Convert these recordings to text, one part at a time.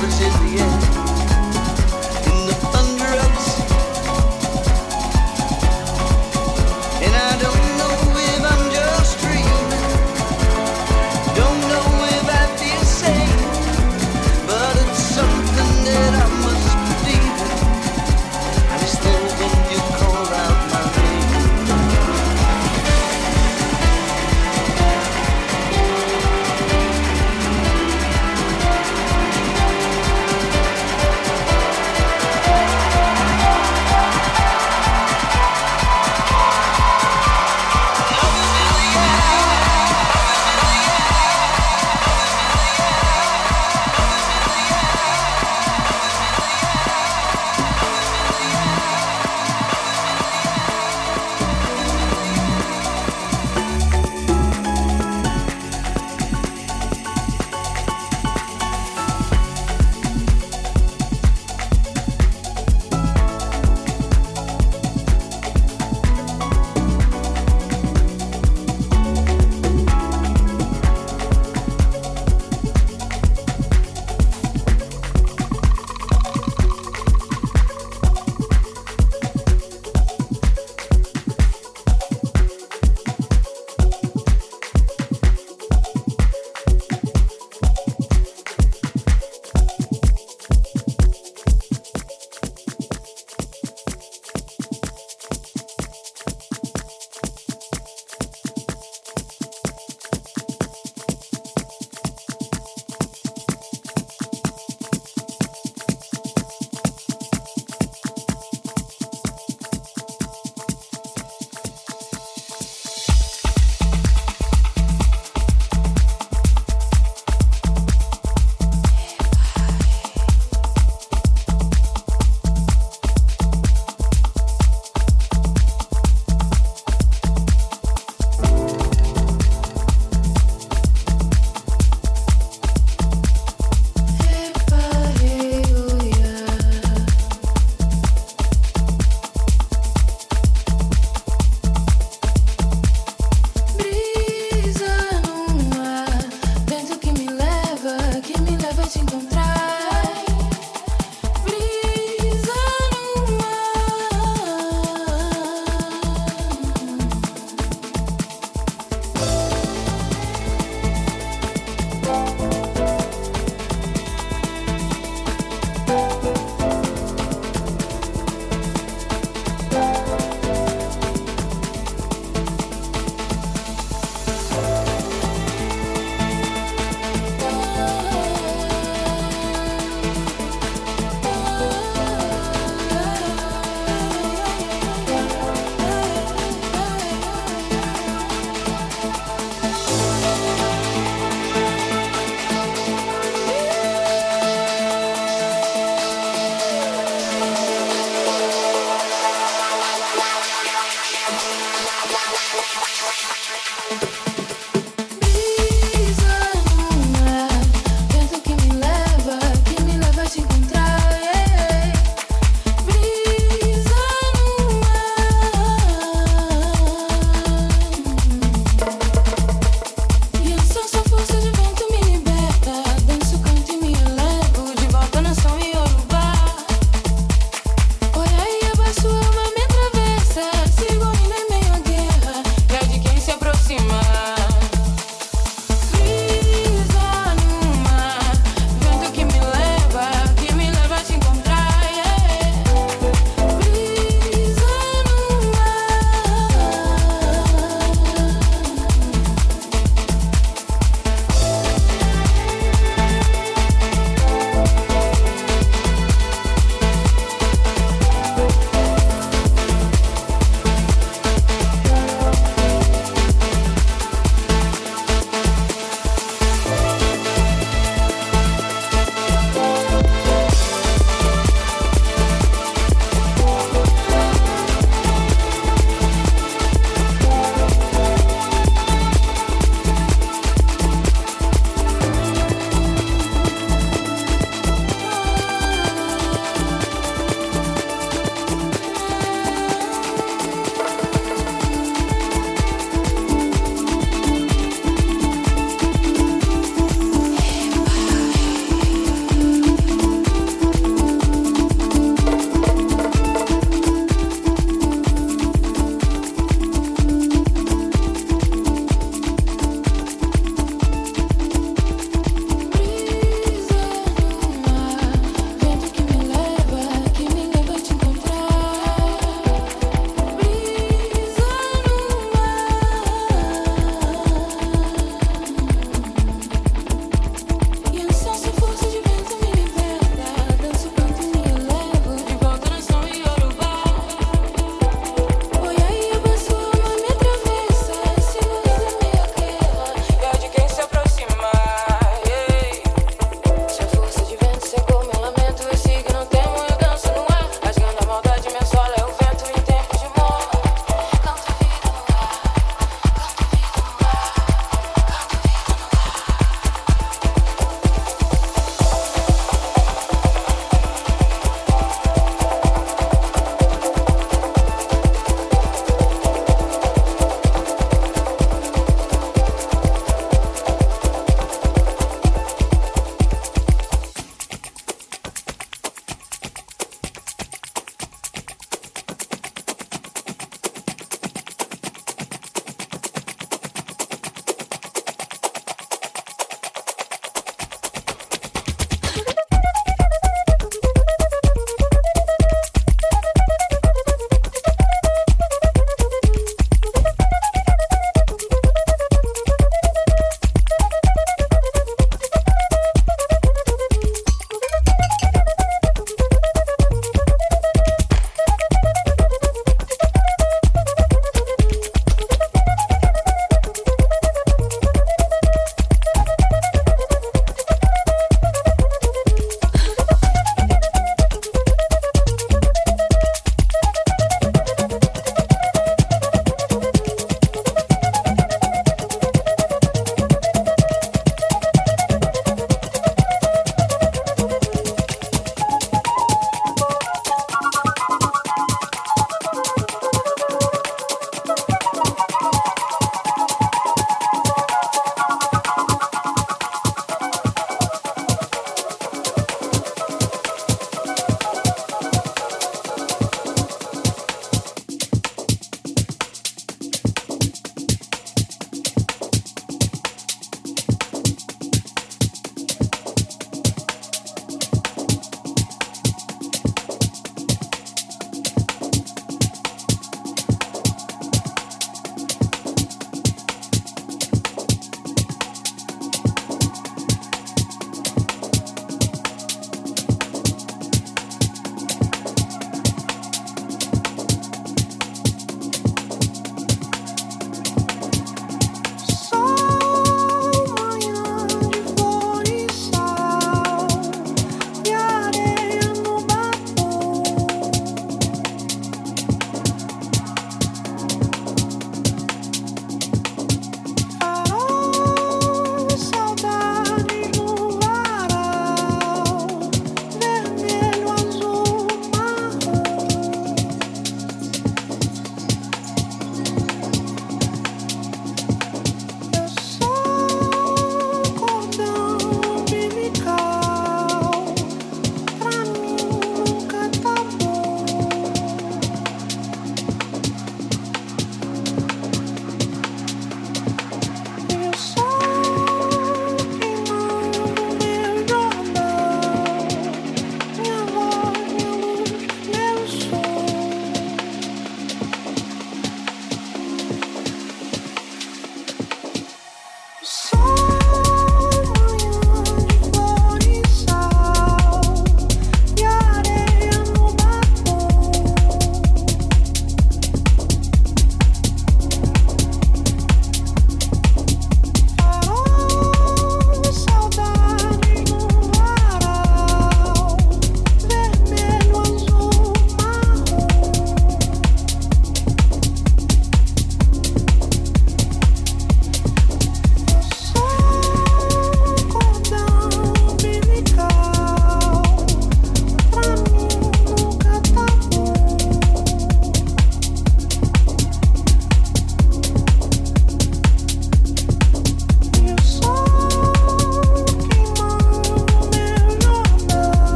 promises the end.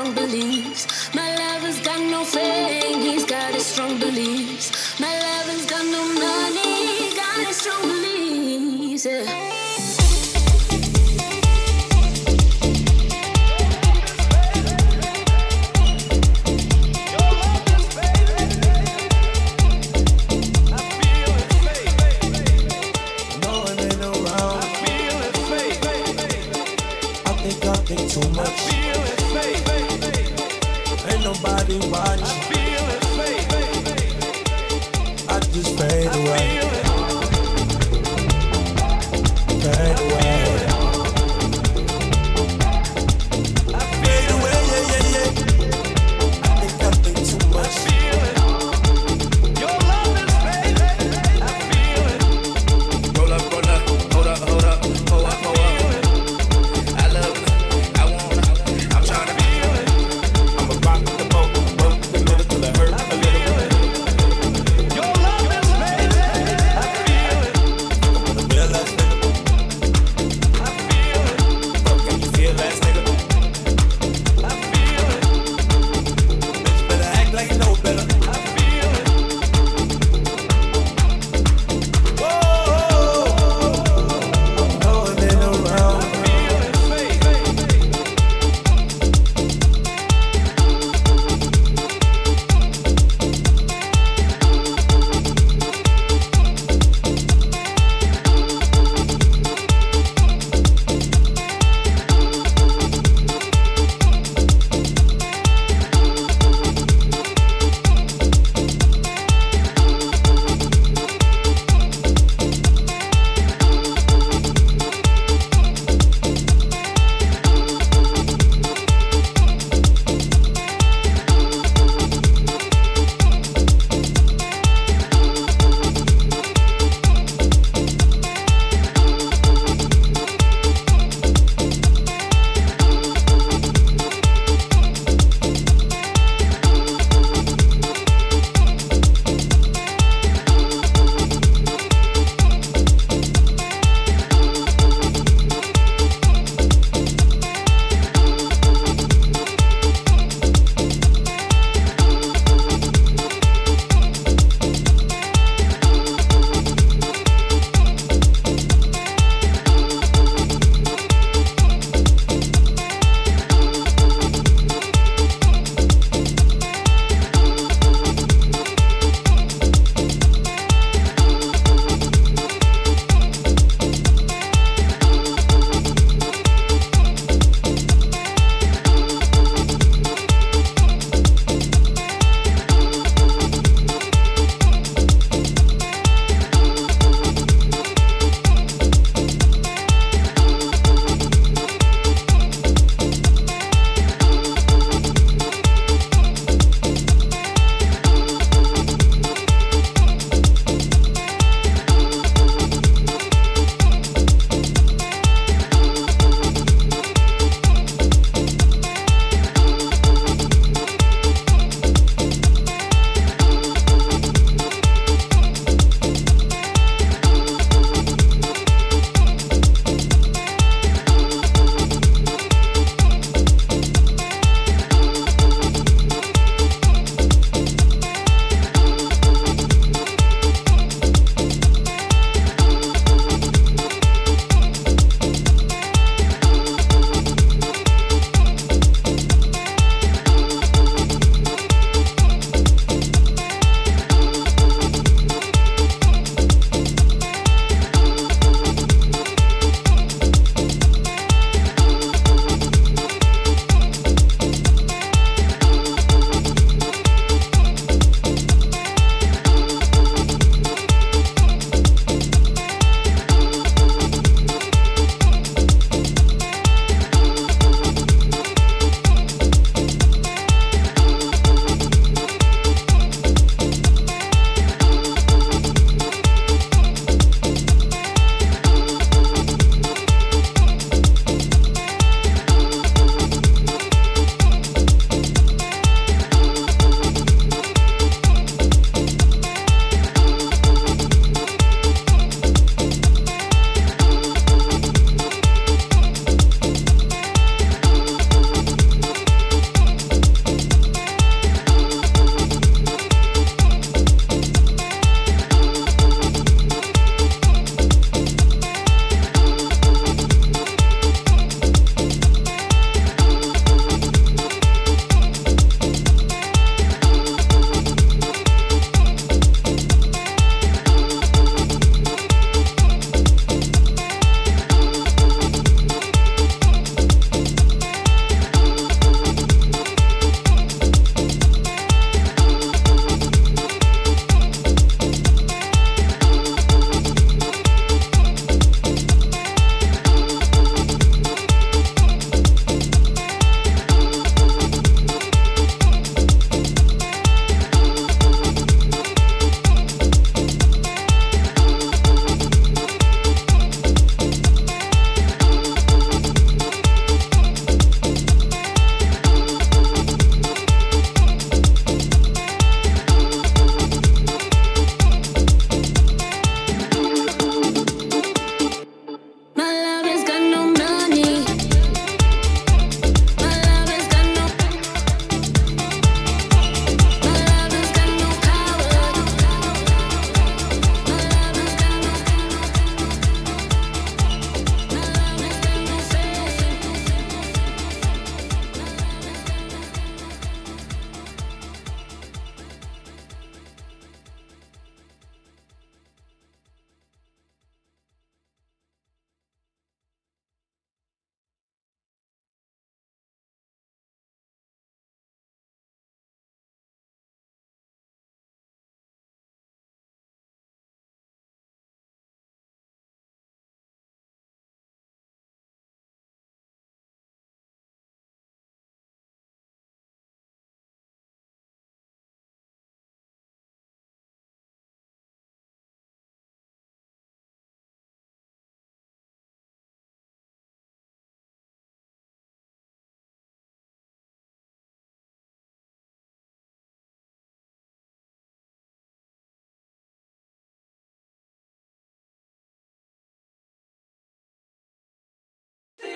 strong beliefs. My love has got no fame. He's got his strong beliefs. My love has got no.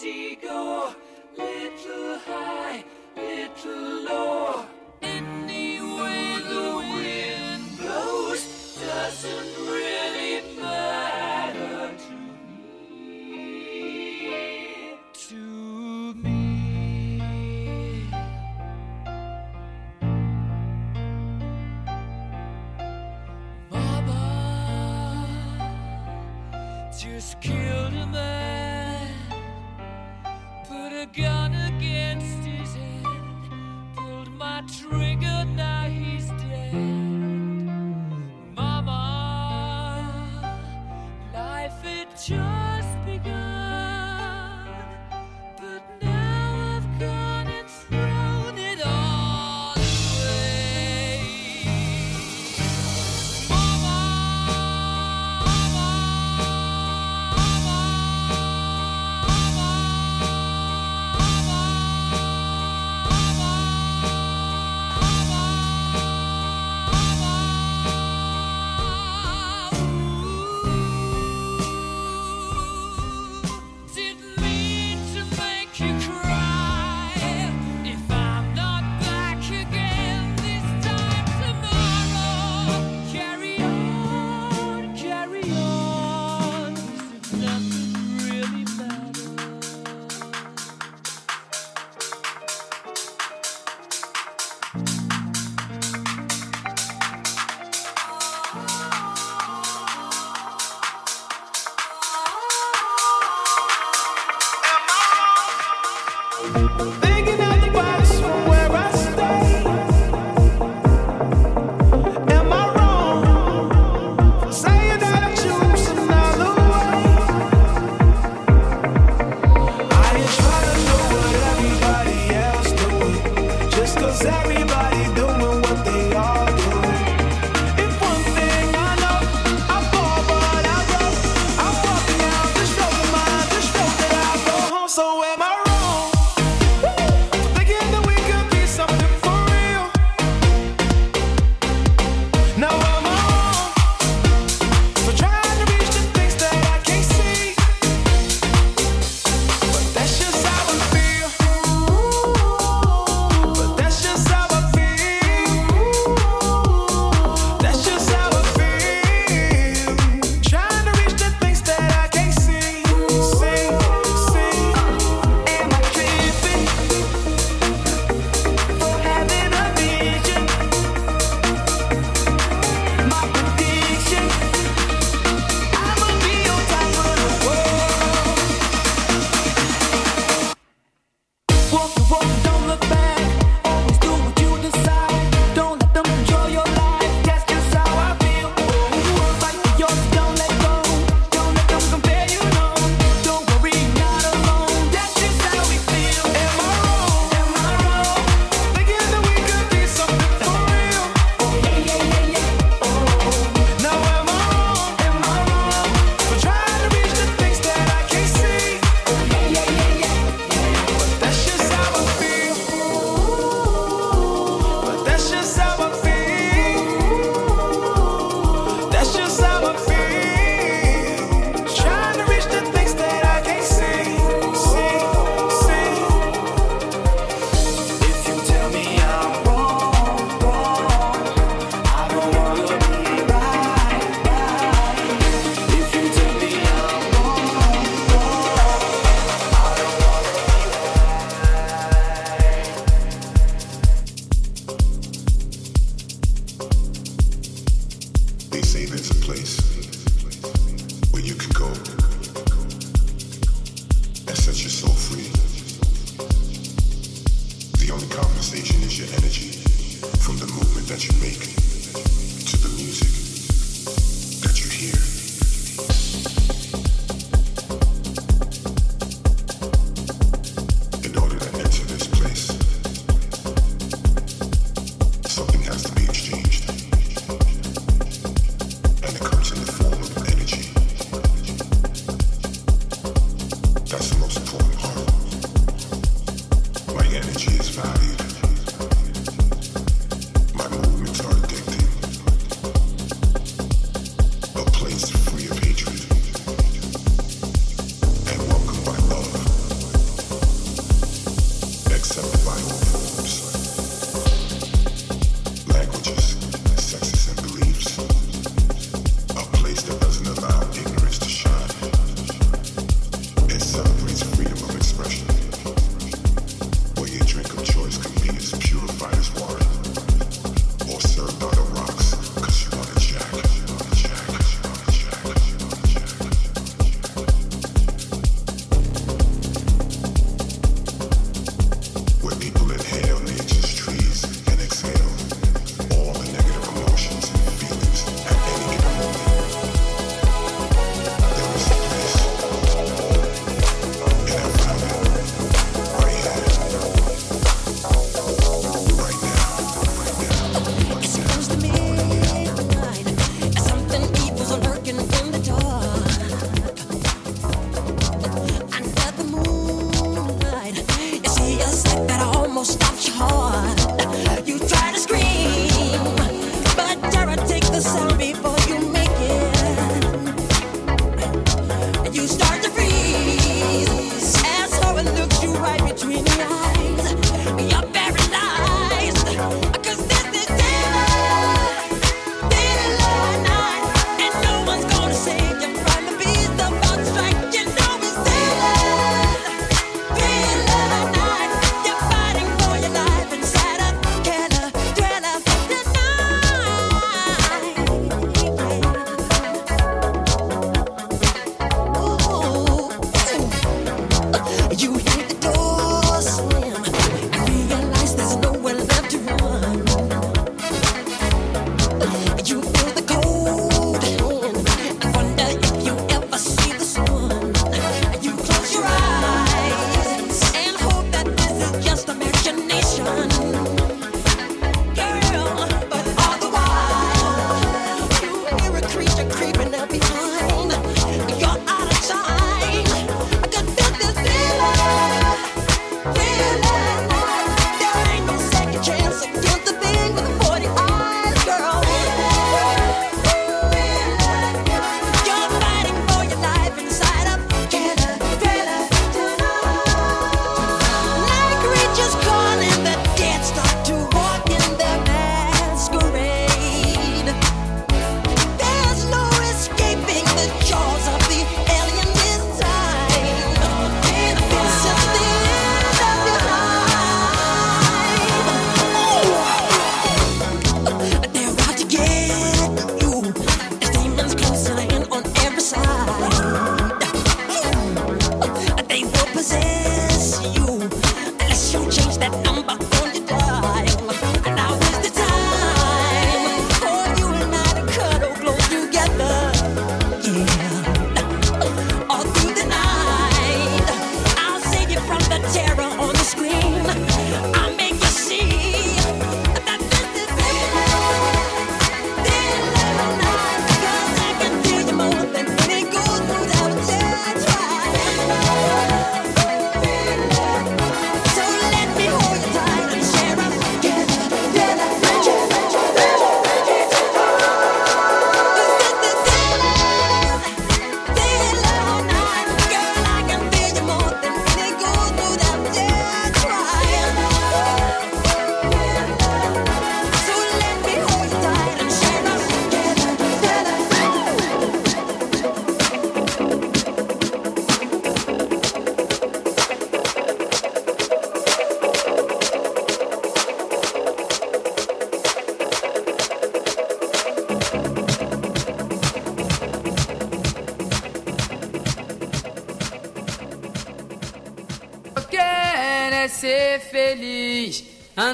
See go, little high, little low.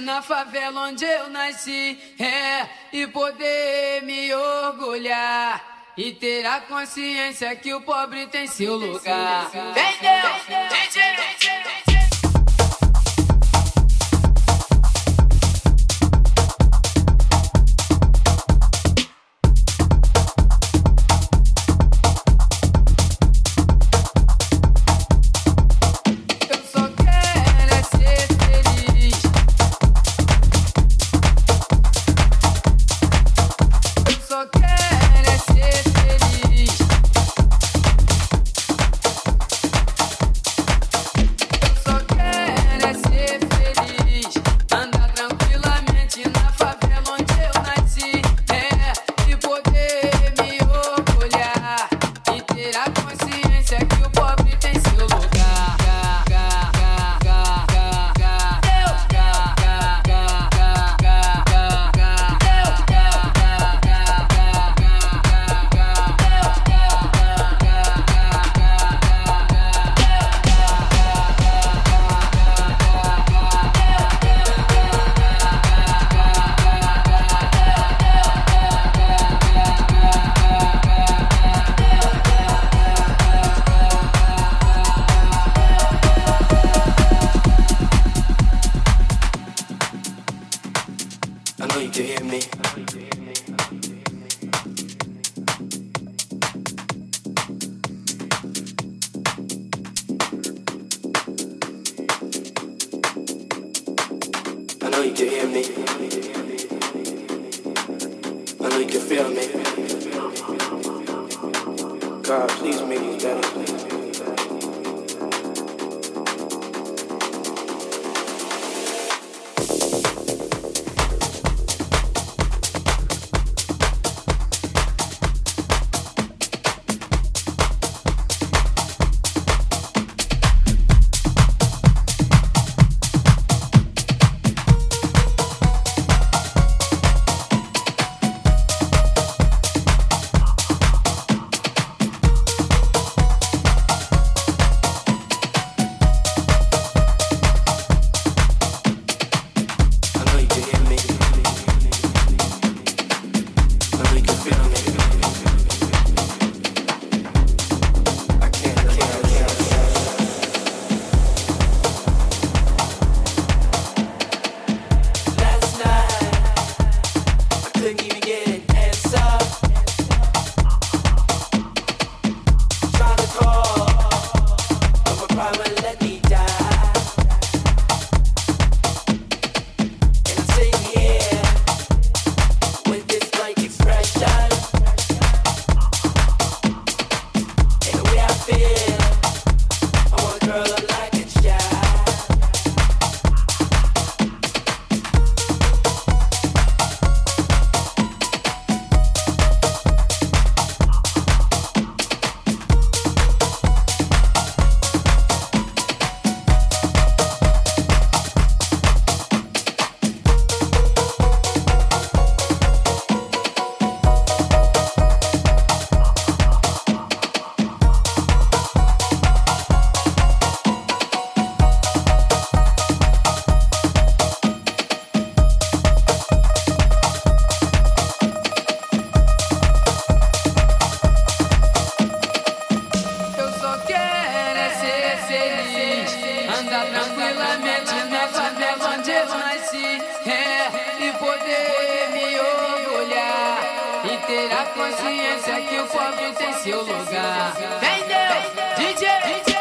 na favela onde eu nasci, é, e poder me orgulhar. E ter a consciência que o pobre tem seu lugar. Vem told